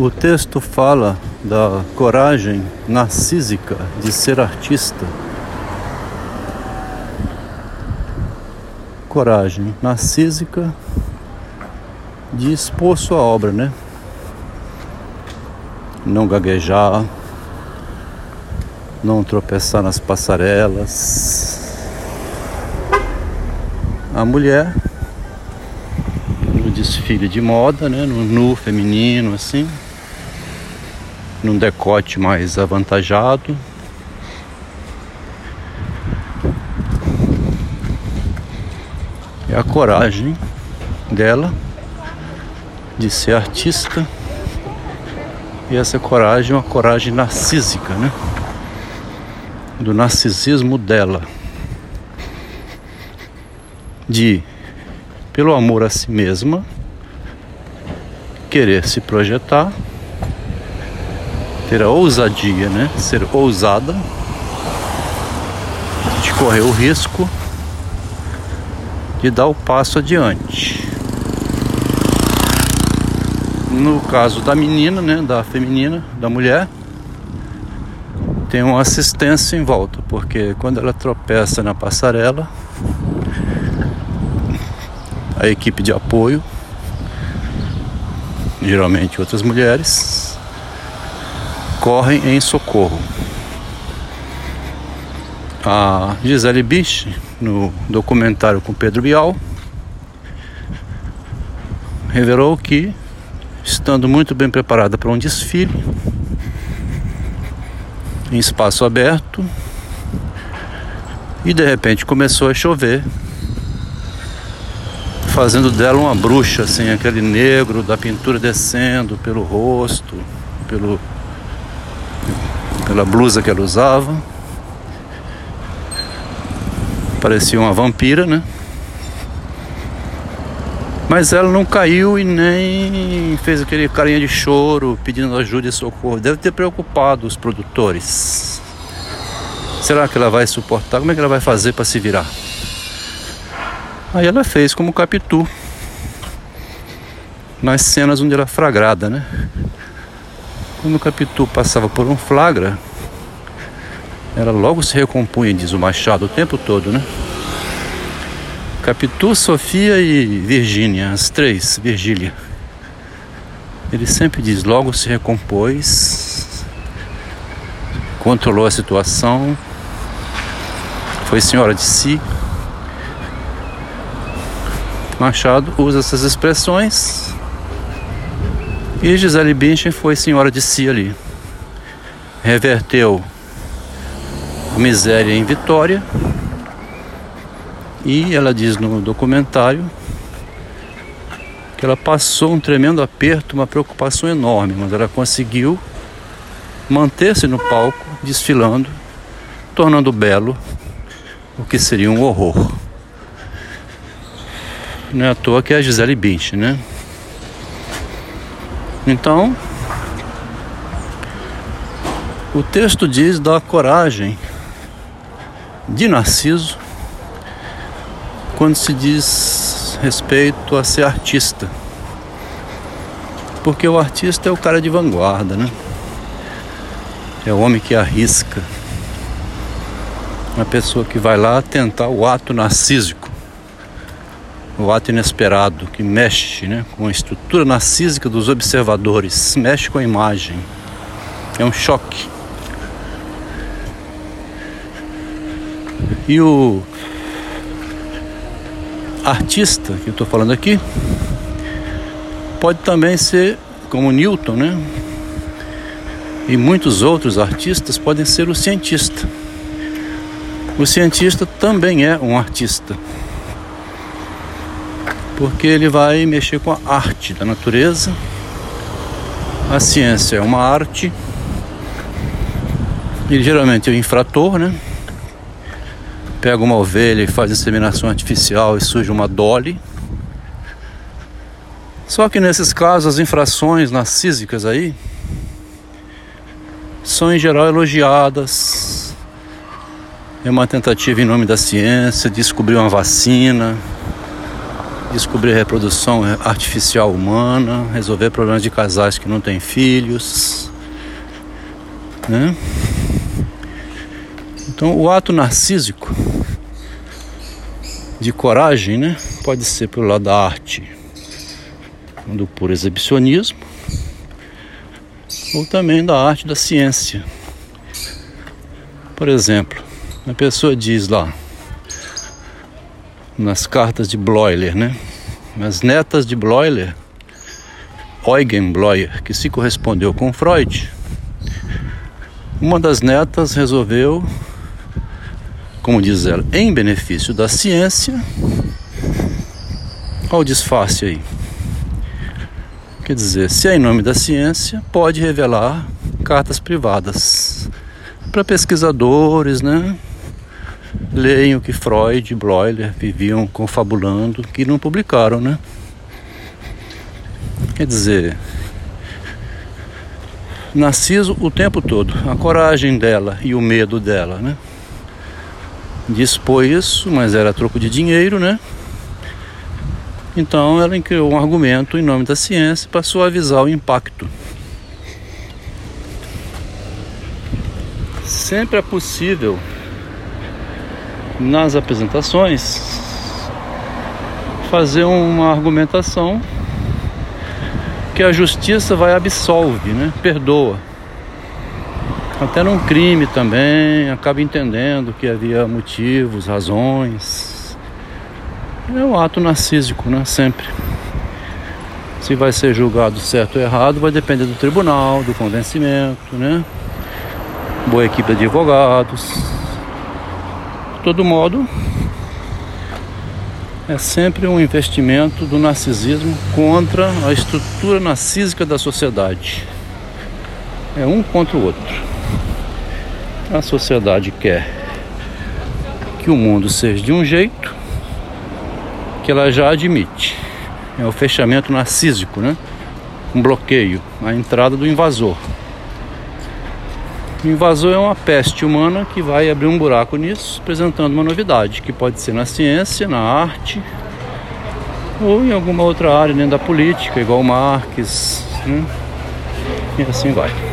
O texto fala da coragem narcísica de ser artista. Coragem narcísica de expor sua obra, né? Não gaguejar, não tropeçar nas passarelas. A mulher no desfile de moda, né? No nu feminino, assim num decote mais avantajado. É a coragem dela de ser artista. E essa coragem é uma coragem narcísica, né? Do narcisismo dela. De, pelo amor a si mesma, querer se projetar ter a ousadia, né? Ser ousada, de correr o risco de dar o passo adiante. No caso da menina, né, da feminina, da mulher, tem uma assistência em volta, porque quando ela tropeça na passarela, a equipe de apoio, geralmente outras mulheres, correm em socorro. A Gisele Biche, no documentário com Pedro Bial, revelou que, estando muito bem preparada para um desfile, em espaço aberto, e de repente começou a chover, fazendo dela uma bruxa, assim, aquele negro da pintura descendo pelo rosto, pelo pela blusa que ela usava. Parecia uma vampira, né? Mas ela não caiu e nem fez aquele carinha de choro pedindo ajuda e socorro. Deve ter preocupado os produtores. Será que ela vai suportar? Como é que ela vai fazer para se virar? Aí ela fez como Capitu. Nas cenas onde ela é fragrada, né? Quando o Capitu passava por um flagra, ela logo se recompunha, diz o Machado, o tempo todo, né? Capitu, Sofia e Virgínia, as três, Virgília. Ele sempre diz, logo se recompôs, controlou a situação, foi senhora de si. Machado usa essas expressões e Gisele Bündchen foi senhora de si ali. Reverteu miséria em vitória. E ela diz no documentário que ela passou um tremendo aperto, uma preocupação enorme, mas ela conseguiu manter-se no palco, desfilando, tornando belo o que seria um horror. Não é à toa que é a Gisele Bündchen, né? Então, o texto diz da coragem de Narciso quando se diz respeito a ser artista. Porque o artista é o cara de vanguarda, né? É o homem que arrisca. Uma pessoa que vai lá tentar o ato narcísico o ato inesperado que mexe né, com a estrutura narcísica dos observadores, mexe com a imagem. É um choque. E o artista que eu estou falando aqui pode também ser como Newton, né? E muitos outros artistas podem ser o cientista. O cientista também é um artista porque ele vai mexer com a arte da natureza. A ciência é uma arte. Ele geralmente é o infrator, né? Pega uma ovelha e faz inseminação artificial e surge uma dolly. Só que nesses casos as infrações narcísicas aí são em geral elogiadas. É uma tentativa em nome da ciência, de descobrir uma vacina, descobrir reprodução artificial humana, resolver problemas de casais que não têm filhos, né? Então, o ato narcísico de coragem, né, pode ser pelo lado da arte, do puro exibicionismo, ou também da arte da ciência. Por exemplo, a pessoa diz lá nas cartas de Bloiler, né? As netas de Bloiler, Eugen Bloiler, que se correspondeu com Freud, uma das netas resolveu, como diz ela, em benefício da ciência, ao disfarce aí. Quer dizer, se é em nome da ciência, pode revelar cartas privadas para pesquisadores, né? Leiam o que Freud e Bloiler viviam confabulando, que não publicaram, né? Quer dizer, Narciso o tempo todo, a coragem dela e o medo dela, né? Dispôs isso, mas era troco de dinheiro, né? Então ela criou um argumento em nome da ciência para suavizar o impacto. Sempre é possível nas apresentações fazer uma argumentação que a justiça vai absolve, né? Perdoa. Até num crime também, acaba entendendo que havia motivos, razões. É um ato narcísico, né? Sempre. Se vai ser julgado certo ou errado, vai depender do tribunal, do convencimento, né? Boa equipe de advogados. De todo modo, é sempre um investimento do narcisismo contra a estrutura narcísica da sociedade. É um contra o outro. A sociedade quer que o mundo seja de um jeito que ela já admite. É o fechamento narcísico, né? Um bloqueio, a entrada do invasor. O invasor é uma peste humana que vai abrir um buraco nisso, apresentando uma novidade, que pode ser na ciência, na arte, ou em alguma outra área dentro da política, igual Marx, né? e assim vai.